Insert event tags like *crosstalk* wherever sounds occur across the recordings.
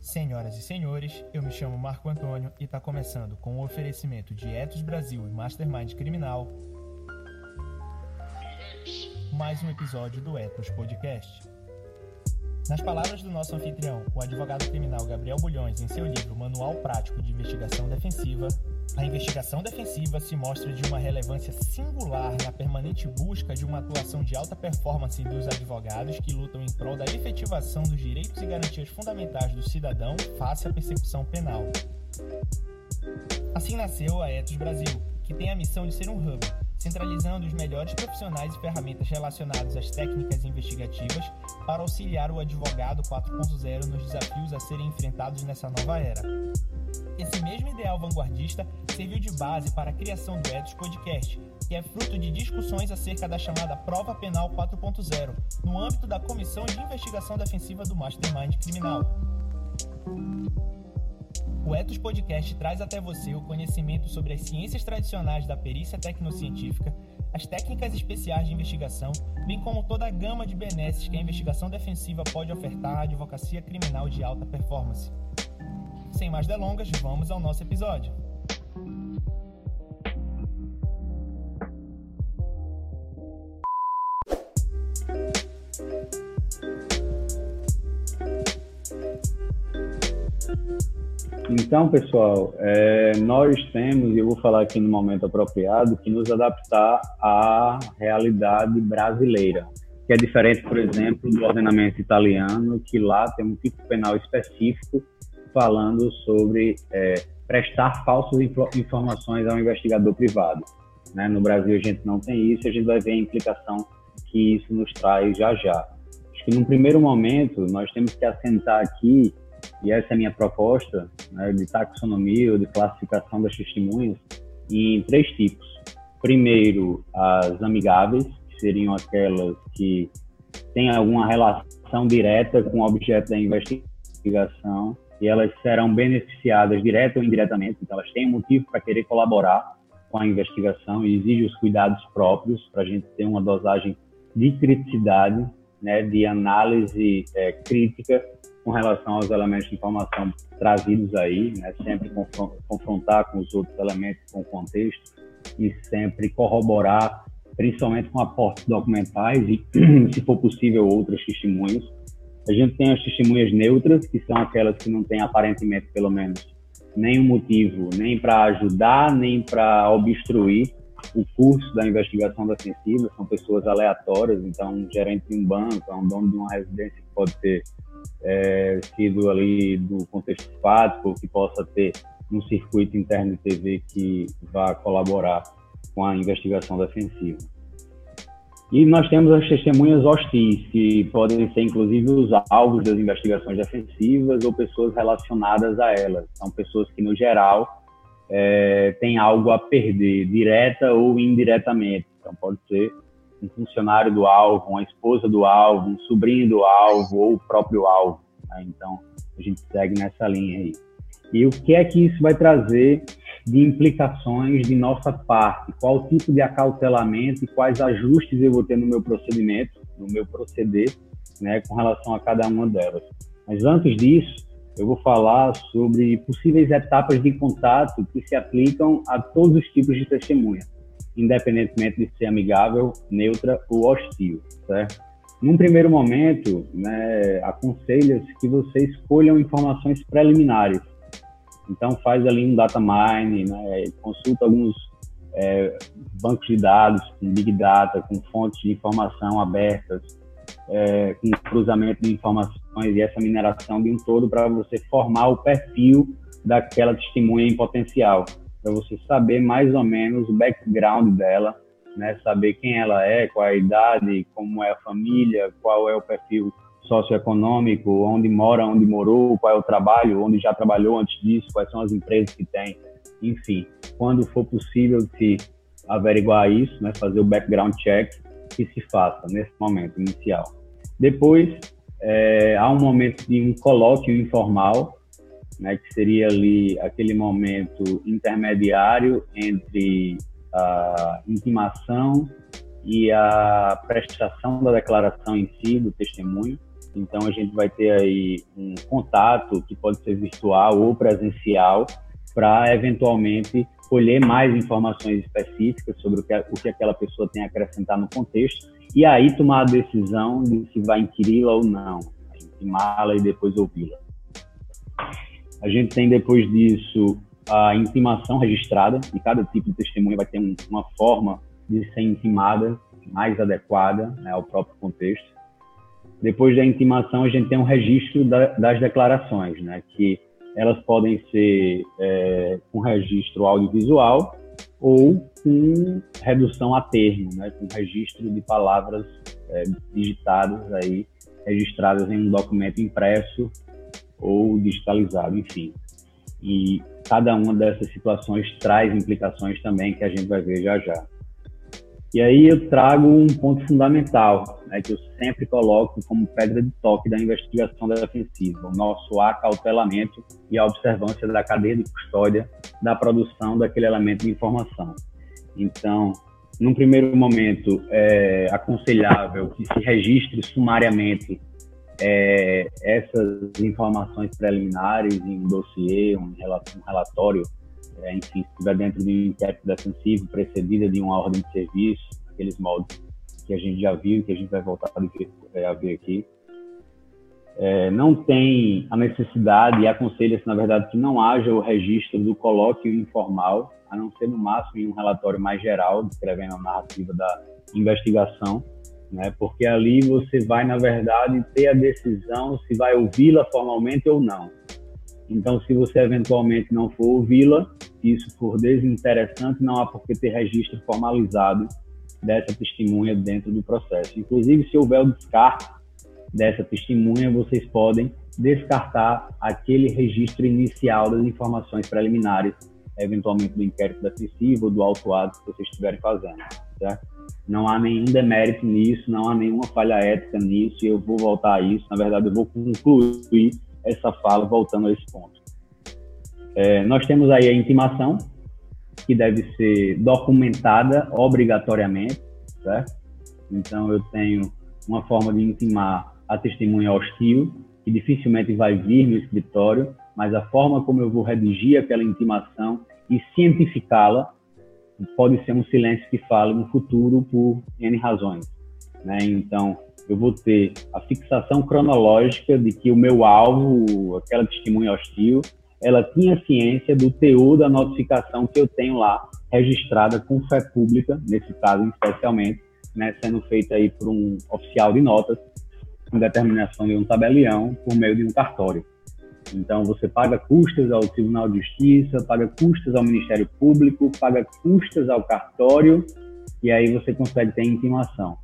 Senhoras e senhores, eu me chamo Marco Antônio e está começando com o oferecimento de Etos Brasil e Mastermind Criminal mais um episódio do Etos Podcast. Nas palavras do nosso anfitrião, o advogado criminal Gabriel Bulhões, em seu livro Manual Prático de Investigação Defensiva, a investigação defensiva se mostra de uma relevância singular na permanente busca de uma atuação de alta performance dos advogados que lutam em prol da efetivação dos direitos e garantias fundamentais do cidadão face à persecução penal. Assim nasceu a Etos Brasil, que tem a missão de ser um hub centralizando os melhores profissionais e ferramentas relacionadas às técnicas investigativas para auxiliar o advogado 4.0 nos desafios a serem enfrentados nessa nova era. Esse mesmo ideal vanguardista serviu de base para a criação do Etos Podcast, que é fruto de discussões acerca da chamada Prova Penal 4.0, no âmbito da Comissão de Investigação Defensiva do Mastermind Criminal. O Etos Podcast traz até você o conhecimento sobre as ciências tradicionais da perícia tecnocientífica, as técnicas especiais de investigação, bem como toda a gama de benesses que a investigação defensiva pode ofertar à advocacia criminal de alta performance. Sem mais delongas, vamos ao nosso episódio. Então, pessoal, é, nós temos, e eu vou falar aqui no momento apropriado, que nos adaptar à realidade brasileira, que é diferente, por exemplo, do ordenamento italiano, que lá tem um tipo penal específico falando sobre é, prestar falsas informações ao investigador privado. Né? No Brasil a gente não tem isso, a gente vai ver a implicação que isso nos traz já já. Acho que num primeiro momento nós temos que assentar aqui e essa é a minha proposta né, de taxonomia ou de classificação das testemunhas em três tipos. Primeiro, as amigáveis, que seriam aquelas que têm alguma relação direta com o objeto da investigação e elas serão beneficiadas direta ou indiretamente, então elas têm um motivo para querer colaborar com a investigação e exigem os cuidados próprios para a gente ter uma dosagem de criticidade, né, de análise é, crítica com relação aos elementos de informação trazidos aí, né? sempre confrontar com os outros elementos, com o contexto e sempre corroborar, principalmente com aportes documentais e, *clears throat* se for possível, outras testemunhas. A gente tem as testemunhas neutras, que são aquelas que não têm aparentemente, pelo menos, nenhum motivo nem para ajudar, nem para obstruir o curso da investigação defensiva. São pessoas aleatórias, então, um gerente de um banco, um dono de uma residência que pode ter é, sido ali do contexto fático, que possa ter um circuito interno de TV que vá colaborar com a investigação defensiva. E nós temos as testemunhas hostis, que podem ser inclusive os alvos das investigações defensivas ou pessoas relacionadas a elas. São pessoas que, no geral, é, têm algo a perder, direta ou indiretamente. Então, pode ser um funcionário do alvo, uma esposa do alvo, um sobrinho do alvo ou o próprio alvo. Né? Então, a gente segue nessa linha aí. E o que é que isso vai trazer de implicações de nossa parte? Qual tipo de acautelamento e quais ajustes eu vou ter no meu procedimento, no meu proceder, né, com relação a cada uma delas? Mas antes disso, eu vou falar sobre possíveis etapas de contato que se aplicam a todos os tipos de testemunha independentemente de ser amigável, neutra ou hostil, certo? Num primeiro momento, né, aconselha-se que você escolham informações preliminares. Então, faz ali um data mine, né, consulta alguns é, bancos de dados com big data, com fontes de informação abertas, é, com cruzamento de informações e essa mineração de um todo para você formar o perfil daquela testemunha em potencial para você saber mais ou menos o background dela, né? Saber quem ela é, qual é a idade, como é a família, qual é o perfil socioeconômico, onde mora, onde morou, qual é o trabalho, onde já trabalhou antes disso, quais são as empresas que tem, enfim, quando for possível se averiguar isso, né, fazer o background check, que se faça nesse momento inicial. Depois, é, há um momento de um colóquio informal né, que seria ali aquele momento intermediário entre a intimação e a prestação da declaração em si, do testemunho. Então, a gente vai ter aí um contato que pode ser virtual ou presencial para, eventualmente, colher mais informações específicas sobre o que, o que aquela pessoa tem a acrescentar no contexto e aí tomar a decisão de se vai inquiri-la ou não, intimá-la e depois ouvi-la. A gente tem depois disso a intimação registrada, e cada tipo de testemunha vai ter um, uma forma de ser intimada mais adequada né, ao próprio contexto. Depois da intimação, a gente tem um registro da, das declarações, né, que elas podem ser é, com registro audiovisual ou com redução a termo, né, com registro de palavras é, digitadas aí, registradas em um documento impresso ou digitalizado, enfim. E cada uma dessas situações traz implicações também que a gente vai ver já já. E aí eu trago um ponto fundamental, né, que eu sempre coloco como pedra de toque da investigação defensiva, o nosso acautelamento e a observância da cadeia de custódia da produção daquele elemento de informação. Então, num primeiro momento, é aconselhável que se registre sumariamente é, essas informações preliminares em um dossiê, um relatório, é, enfim, se estiver dentro de um inquérito defensivo, precedida de uma ordem de serviço, aqueles moldes que a gente já viu, que a gente vai voltar é, a ver aqui. É, não tem a necessidade e aconselha-se, na verdade, que não haja o registro do colóquio informal, a não ser no máximo em um relatório mais geral, descrevendo a narrativa da investigação, né? Porque ali você vai, na verdade, ter a decisão se vai ouvi-la formalmente ou não. Então, se você eventualmente não for ouvi-la, isso for desinteressante, não há por que ter registro formalizado dessa testemunha dentro do processo. Inclusive, se houver o descarte dessa testemunha, vocês podem descartar aquele registro inicial das informações preliminares, eventualmente do inquérito defensivo ou do autuado que vocês estiverem fazendo, certo? Não há nenhum demérito nisso, não há nenhuma falha ética nisso, e eu vou voltar a isso. Na verdade, eu vou concluir essa fala voltando a esse ponto. É, nós temos aí a intimação, que deve ser documentada obrigatoriamente, certo? Então, eu tenho uma forma de intimar a testemunha hostil, que dificilmente vai vir no escritório, mas a forma como eu vou redigir aquela intimação e cientificá-la pode ser um silêncio que fale no futuro por N razões. Né? Então, eu vou ter a fixação cronológica de que o meu alvo, aquela testemunha hostil, ela tinha ciência do teor da notificação que eu tenho lá registrada com fé pública, nesse caso especialmente, né, sendo feita aí por um oficial de notas, com determinação de um tabelião por meio de um cartório. Então, você paga custas ao Tribunal de Justiça, paga custas ao Ministério Público, paga custas ao cartório, e aí você consegue ter intimação,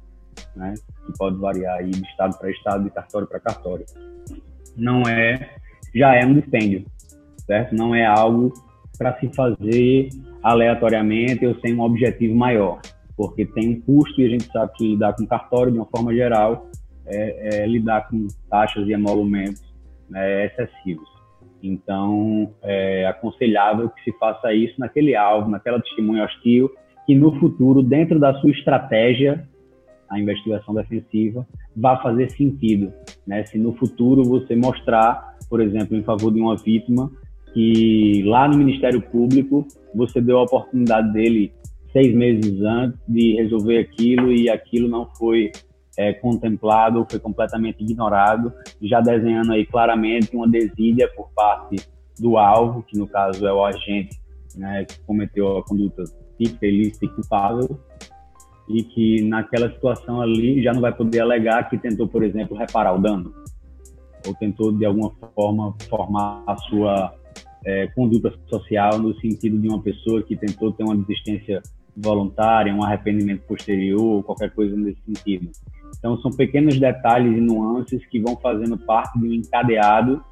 né? que pode variar aí de estado para estado, de cartório para cartório. Não é, já é um dispêndio, certo? Não é algo para se fazer aleatoriamente ou sem um objetivo maior, porque tem um custo e a gente sabe que lidar com cartório, de uma forma geral, é, é lidar com taxas e emolumentos né, excessivos. Então, é aconselhável que se faça isso naquele alvo, naquela testemunha hostil, que no futuro, dentro da sua estratégia, a investigação defensiva, vá fazer sentido. Né? Se no futuro você mostrar, por exemplo, em favor de uma vítima, que lá no Ministério Público você deu a oportunidade dele seis meses antes de resolver aquilo e aquilo não foi é, contemplado, foi completamente ignorado, já desenhando aí claramente uma desídia por parte do alvo, que no caso é o agente né, que cometeu a conduta típica, ilícita e culpável, e que naquela situação ali já não vai poder alegar que tentou, por exemplo, reparar o dano, ou tentou de alguma forma formar a sua é, conduta social no sentido de uma pessoa que tentou ter uma desistência voluntária, um arrependimento posterior, qualquer coisa nesse sentido. Então, são pequenos detalhes e nuances que vão fazendo parte de um encadeado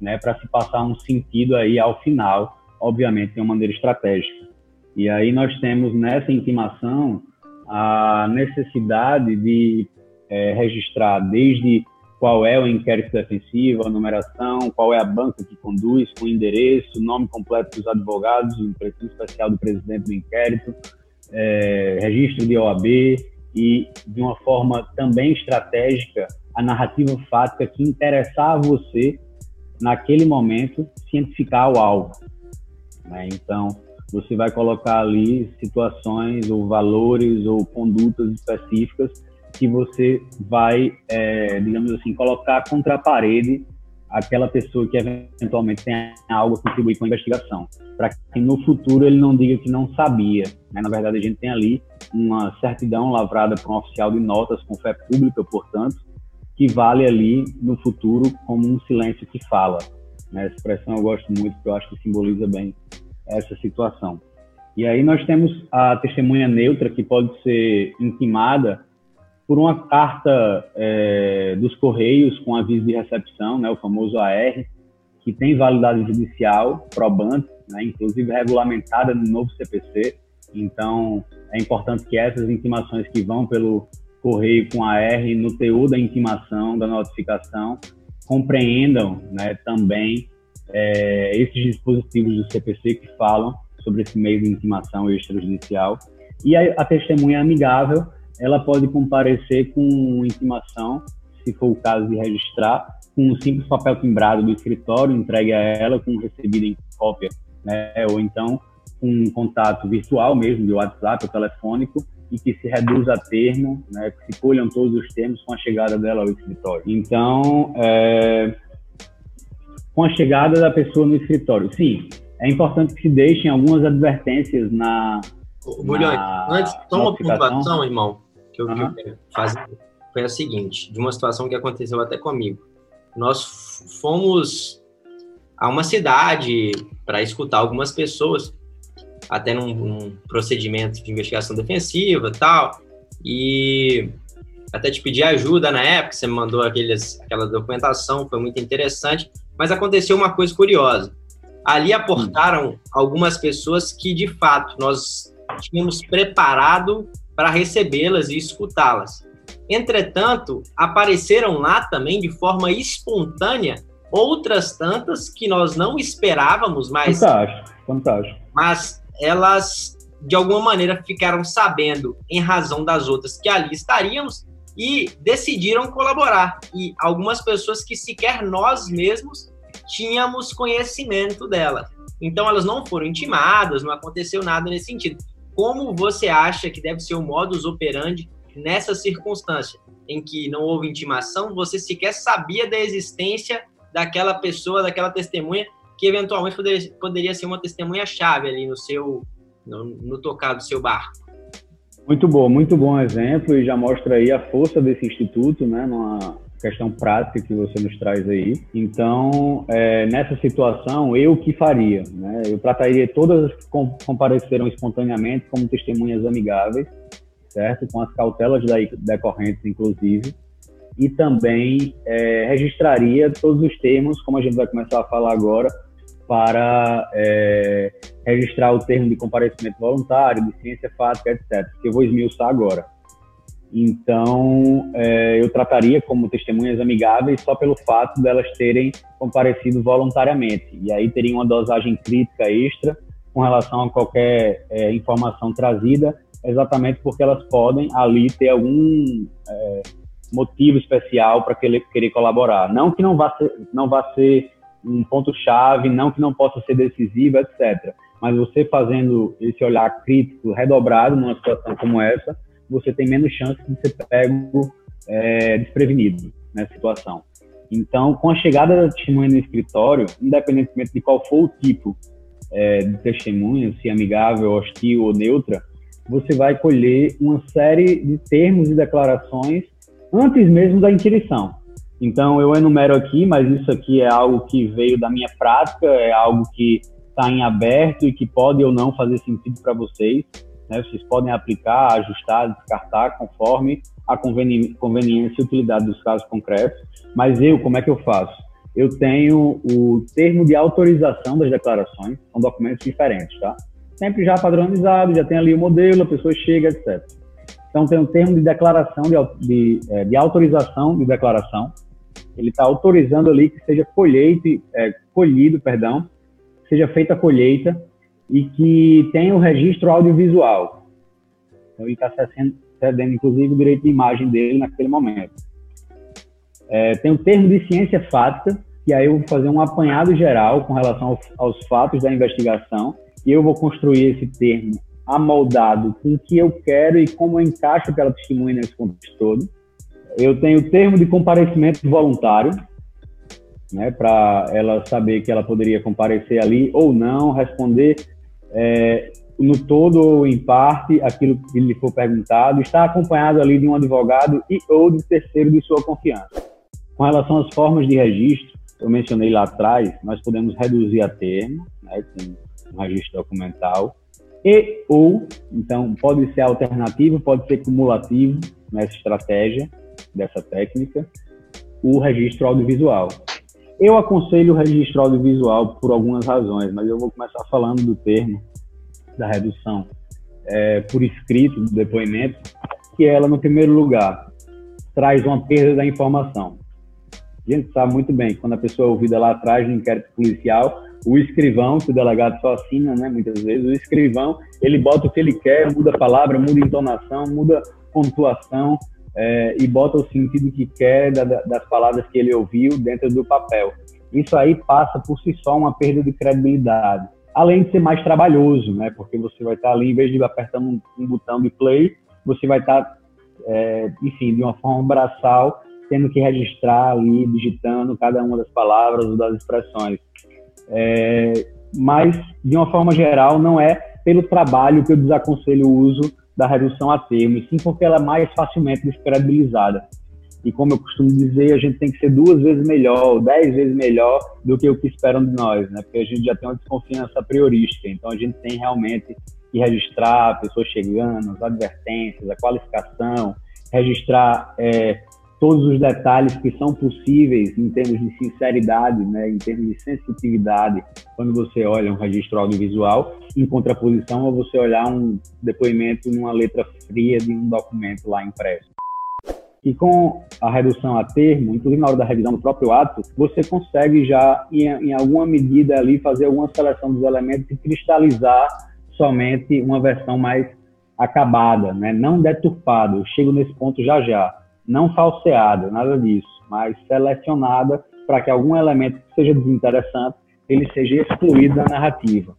né, para se passar um sentido aí ao final, obviamente de uma maneira estratégica. E aí nós temos nessa intimação a necessidade de é, registrar desde qual é o inquérito defensivo, a numeração, qual é a banca que conduz, com endereço, nome completo dos advogados, o impressão especial do presidente do inquérito, é, registro de OAB e, de uma forma também estratégica, a narrativa fática que interessar a você, naquele momento, cientificar o alvo. Né? Então, você vai colocar ali situações ou valores ou condutas específicas que você vai, é, digamos assim, colocar contra a parede aquela pessoa que eventualmente tem algo a contribuir com a investigação, para que no futuro ele não diga que não sabia. Né? Na verdade, a gente tem ali uma certidão lavrada por um oficial de notas com fé pública, portanto, que vale ali no futuro como um silêncio que fala. Né? Essa expressão eu gosto muito, porque eu acho que simboliza bem essa situação. E aí nós temos a testemunha neutra, que pode ser intimada por uma carta é, dos Correios com aviso de recepção, né, o famoso AR, que tem validade judicial, probante, né, inclusive regulamentada no novo CPC. Então, é importante que essas intimações que vão pelo correio com AR, no teor da intimação, da notificação, compreendam né, também é, esses dispositivos do CPC que falam sobre esse meio de intimação extrajudicial. E a, a testemunha amigável, ela pode comparecer com intimação, se for o caso de registrar, com um simples papel timbrado do escritório, entregue a ela com recebido em cópia, né? ou então um contato virtual mesmo, de WhatsApp ou telefônico, e que se reduza a termo, né? que se colham todos os termos com a chegada dela ao escritório. Então, é... com a chegada da pessoa no escritório, sim, é importante que se deixem algumas advertências na. Bulhões, antes, só uma pontuação, irmão, que eu, uhum. que eu fazer foi a seguinte: de uma situação que aconteceu até comigo. Nós fomos a uma cidade para escutar algumas pessoas, até num, num, procedimento de investigação defensiva tal, e até te pedi ajuda na época, você me mandou aqueles, aquela documentação, foi muito interessante, mas aconteceu uma coisa curiosa ali aportaram algumas pessoas que, de fato, nós tínhamos preparado para recebê-las e escutá-las. Entretanto, apareceram lá também de forma espontânea outras tantas que nós não esperávamos, mas fantástico, fantástico. Mas elas de alguma maneira ficaram sabendo em razão das outras que ali estaríamos e decidiram colaborar. E algumas pessoas que sequer nós mesmos tínhamos conhecimento dela. Então elas não foram intimadas, não aconteceu nada nesse sentido. Como você acha que deve ser o modus operandi nessa circunstância em que não houve intimação, você sequer sabia da existência daquela pessoa, daquela testemunha que eventualmente poderia, poderia ser uma testemunha chave ali no seu no, no tocar do seu barco. Muito bom, muito bom exemplo e já mostra aí a força desse instituto, né, numa, questão prática que você nos traz aí. Então, é, nessa situação, eu que faria? Né? Eu trataria todas as que compareceram espontaneamente como testemunhas amigáveis, certo? Com as cautelas decorrentes, inclusive. E também é, registraria todos os termos, como a gente vai começar a falar agora, para é, registrar o termo de comparecimento voluntário, de ciência fática, etc., que eu vou esmiuçar agora. Então, é, eu trataria como testemunhas amigáveis só pelo fato delas terem comparecido voluntariamente. E aí teria uma dosagem crítica extra com relação a qualquer é, informação trazida, exatamente porque elas podem ali ter algum é, motivo especial para querer, querer colaborar. Não que não vá ser, não vá ser um ponto-chave, não que não possa ser decisivo, etc. Mas você fazendo esse olhar crítico redobrado numa situação como essa, você tem menos chance de ser pego é, desprevenido nessa situação. Então, com a chegada da testemunha no escritório, independentemente de qual for o tipo é, de testemunha, se amigável, hostil ou neutra, você vai colher uma série de termos e declarações antes mesmo da inquirição. Então, eu enumero aqui, mas isso aqui é algo que veio da minha prática, é algo que está em aberto e que pode ou não fazer sentido para vocês. Né? Vocês podem aplicar, ajustar, descartar conforme a conveni conveniência e utilidade dos casos concretos. Mas eu, como é que eu faço? Eu tenho o termo de autorização das declarações, são documentos diferentes, tá? Sempre já padronizado, já tem ali o modelo, a pessoa chega, etc. Então, tem o termo de declaração, de, de, é, de autorização de declaração, ele está autorizando ali que seja é, colhido, perdão, seja feita a colheita e que tenha o registro audiovisual. Então, ele está cedendo, inclusive, o direito de imagem dele naquele momento. É, tem o termo de ciência fática, que aí eu vou fazer um apanhado geral com relação aos, aos fatos da investigação, e eu vou construir esse termo amoldado com o que eu quero e como eu encaixo aquela testemunha nesse contexto todo. Eu tenho o termo de comparecimento voluntário, né, para ela saber que ela poderia comparecer ali ou não, responder é, no todo ou em parte aquilo que lhe for perguntado, está acompanhado ali de um advogado e ou de terceiro de sua confiança. Com relação às formas de registro, eu mencionei lá atrás, nós podemos reduzir a termo, né, um registro documental, e ou, então pode ser alternativo, pode ser cumulativo nessa estratégia dessa técnica, o registro audiovisual. Eu aconselho o registro audiovisual por algumas razões, mas eu vou começar falando do termo da redução é, por escrito do depoimento, que ela, no primeiro lugar, traz uma perda da informação. A gente sabe muito bem, quando a pessoa é ouvida lá atrás no inquérito policial, o escrivão, que o delegado só assina, né, muitas vezes, o escrivão, ele bota o que ele quer, muda a palavra, muda a entonação, muda pontuação é, e bota o sentido que quer da, das palavras que ele ouviu dentro do papel. Isso aí passa por si só uma perda de credibilidade. Além de ser mais trabalhoso, né, porque você vai estar ali, em vez de apertando um, um botão de play, você vai estar, é, enfim, de uma forma braçal, tendo que registrar ali, digitando cada uma das palavras ou das expressões. É, mas, de uma forma geral, não é pelo trabalho que eu desaconselho o uso da redução a termo, e sim porque ela é mais facilmente descredibilizada. E como eu costumo dizer, a gente tem que ser duas vezes melhor, dez vezes melhor do que o que esperam de nós, né? Porque a gente já tem uma desconfiança priorística. Então a gente tem realmente que registrar a pessoa chegando, as advertências, a qualificação, registrar é, todos os detalhes que são possíveis em termos de sinceridade, né, em termos de sensitividade, quando você olha um registro audiovisual, em contraposição a você olhar um depoimento numa letra fria de um documento lá impresso. E com a redução a termo, inclusive na hora da revisão do próprio ato, você consegue já, em, em alguma medida ali, fazer alguma seleção dos elementos e cristalizar somente uma versão mais acabada, né? não deturpada. Eu chego nesse ponto já já não falseada, nada disso, mas selecionada para que algum elemento que seja desinteressante ele seja excluído da narrativa.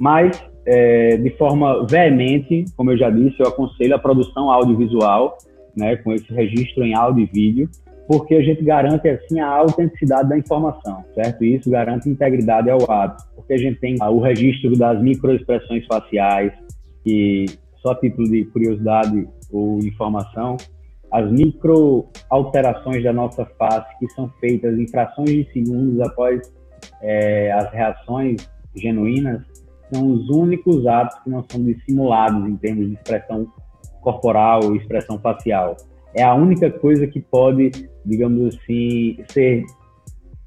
Mas, é, de forma veemente, como eu já disse, eu aconselho a produção audiovisual, né, com esse registro em áudio e vídeo, porque a gente garante, assim, a autenticidade da informação, certo? E isso garante integridade ao ato, porque a gente tem o registro das microexpressões faciais, que, só a título de curiosidade ou informação, as micro alterações da nossa face que são feitas em frações de segundos após é, as reações genuínas são os únicos atos que não são dissimulados em termos de expressão corporal expressão facial. É a única coisa que pode, digamos assim, ser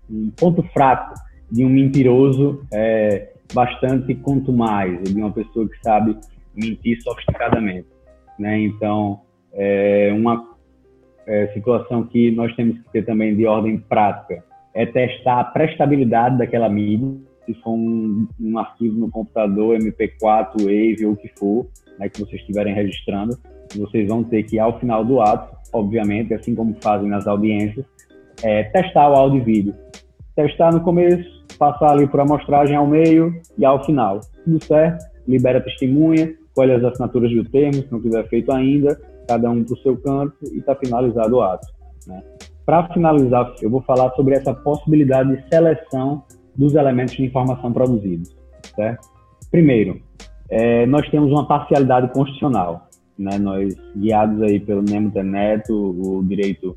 um ponto fraco de um mentiroso é, bastante contumaz, de uma pessoa que sabe mentir sofisticadamente. Né? Então, é uma é, situação que nós temos que ter também de ordem prática é testar a prestabilidade daquela mídia, se for um, um arquivo no computador, MP4, Wave ou o que for, né, que vocês estiverem registrando, vocês vão ter que, ao final do ato, obviamente, assim como fazem nas audiências, é, testar o áudio e vídeo. Testar no começo, passar ali por amostragem ao meio e ao final. Tudo certo, libera testemunha, colhe as assinaturas do termo, se não tiver feito ainda, cada um para o seu canto e está finalizado o ato. Né? Para finalizar, eu vou falar sobre essa possibilidade de seleção dos elementos de informação produzidos. Certo? Primeiro, é, nós temos uma parcialidade constitucional. Né? Nós, guiados aí pelo Nemo Teneto, o direito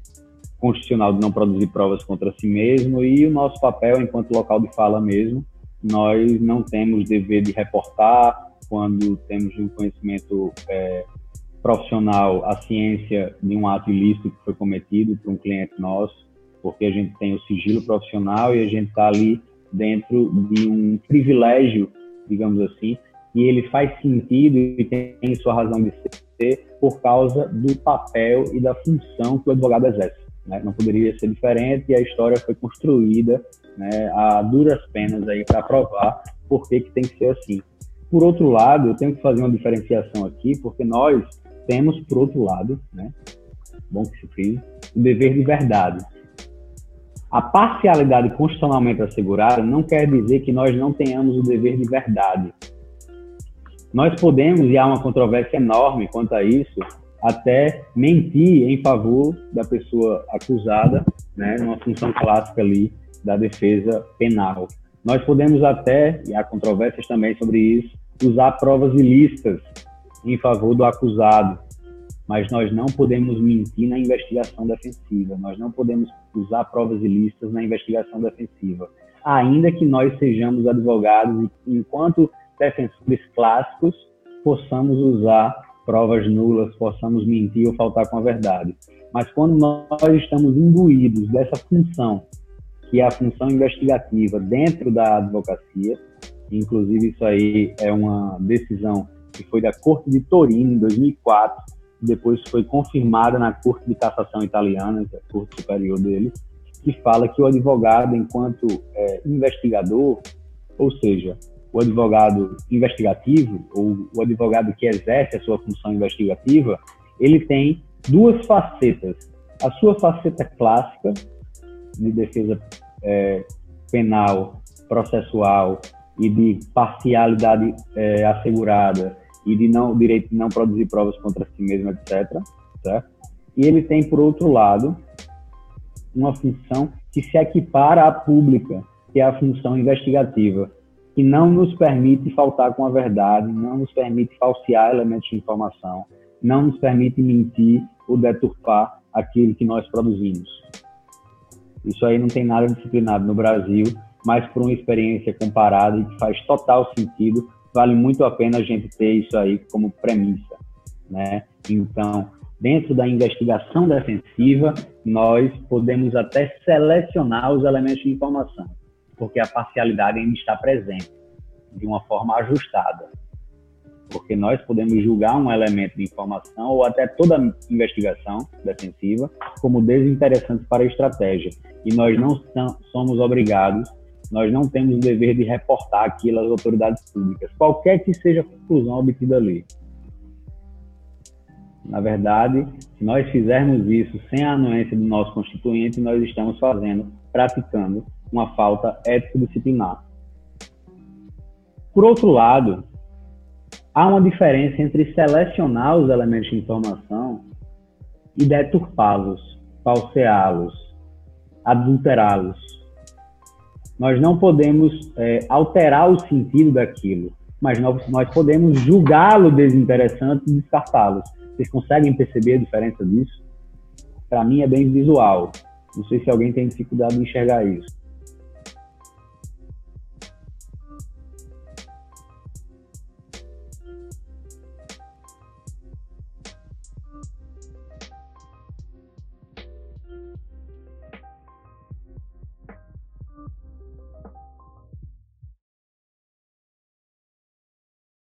constitucional de não produzir provas contra si mesmo e o nosso papel enquanto local de fala mesmo, nós não temos dever de reportar quando temos um conhecimento é, profissional a ciência de um ato ilícito que foi cometido por um cliente nosso, porque a gente tem o sigilo profissional e a gente está ali dentro de um privilégio, digamos assim, e ele faz sentido e tem sua razão de ser por causa do papel e da função que o advogado exerce. Né? Não poderia ser diferente e a história foi construída né, a duras penas aí para provar por que, que tem que ser assim. Por outro lado, eu tenho que fazer uma diferenciação aqui, porque nós temos, por outro lado, né, bom que se fez, o dever de verdade. A parcialidade constitucionalmente assegurada não quer dizer que nós não tenhamos o dever de verdade. Nós podemos, e há uma controvérsia enorme quanto a isso, até mentir em favor da pessoa acusada, né, numa função clássica ali da defesa penal. Nós podemos até, e há controvérsias também sobre isso, usar provas ilícitas em favor do acusado, mas nós não podemos mentir na investigação defensiva, nós não podemos usar provas ilícitas na investigação defensiva, ainda que nós sejamos advogados e, enquanto defensores clássicos, possamos usar provas nulas, possamos mentir ou faltar com a verdade. Mas quando nós estamos imbuídos dessa função, que é a função investigativa dentro da advocacia, inclusive isso aí é uma decisão que foi da Corte de Torino em 2004, depois foi confirmada na Corte de Cassação Italiana, que é a Corte Superior deles, que fala que o advogado, enquanto é, investigador, ou seja, o advogado investigativo, ou o advogado que exerce a sua função investigativa, ele tem duas facetas. A sua faceta clássica, de defesa é, penal, processual e de parcialidade é, assegurada e de não direito de não produzir provas contra si mesmo, etc. Certo? E ele tem, por outro lado, uma função que se equipara à pública, que é a função investigativa, que não nos permite faltar com a verdade, não nos permite falsear elementos de informação, não nos permite mentir ou deturpar aquilo que nós produzimos. Isso aí não tem nada disciplinado no Brasil, mas por uma experiência comparada e que faz total sentido, vale muito a pena a gente ter isso aí como premissa, né? Então, dentro da investigação defensiva, nós podemos até selecionar os elementos de informação, porque a parcialidade ainda está presente de uma forma ajustada porque nós podemos julgar um elemento de informação ou até toda investigação defensiva como desinteressante para a estratégia. E nós não somos obrigados, nós não temos o dever de reportar aquilo às autoridades públicas, qualquer que seja a conclusão obtida ali. Na verdade, se nós fizermos isso sem a anuência do nosso constituinte, nós estamos fazendo, praticando uma falta ético-disciplinar. Por outro lado, há uma diferença entre selecionar os elementos de informação e deturpá-los, falseá-los, adulterá-los. Nós não podemos é, alterar o sentido daquilo, mas nós, nós podemos julgá-lo desinteressante e descartá-los. Vocês conseguem perceber a diferença disso? Para mim é bem visual. Não sei se alguém tem dificuldade de enxergar isso.